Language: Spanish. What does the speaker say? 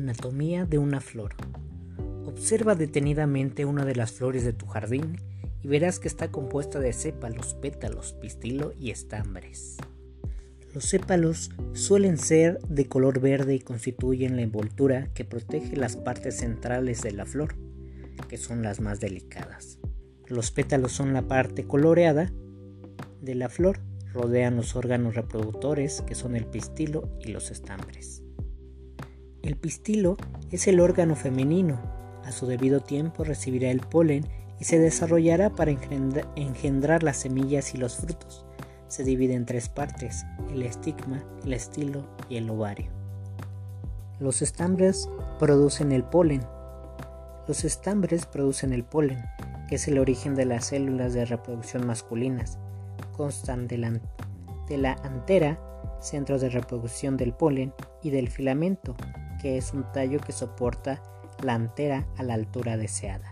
Anatomía de una flor. Observa detenidamente una de las flores de tu jardín y verás que está compuesta de sépalos, pétalos, pistilo y estambres. Los sépalos suelen ser de color verde y constituyen la envoltura que protege las partes centrales de la flor, que son las más delicadas. Los pétalos son la parte coloreada de la flor, rodean los órganos reproductores, que son el pistilo y los estambres. El pistilo es el órgano femenino. A su debido tiempo recibirá el polen y se desarrollará para engendrar las semillas y los frutos. Se divide en tres partes, el estigma, el estilo y el ovario. Los estambres producen el polen. Los estambres producen el polen, que es el origen de las células de reproducción masculinas. Constan de la, antera, centros de reproducción del polen, y del filamento, que es un tallo que soporta la antera a la altura deseada.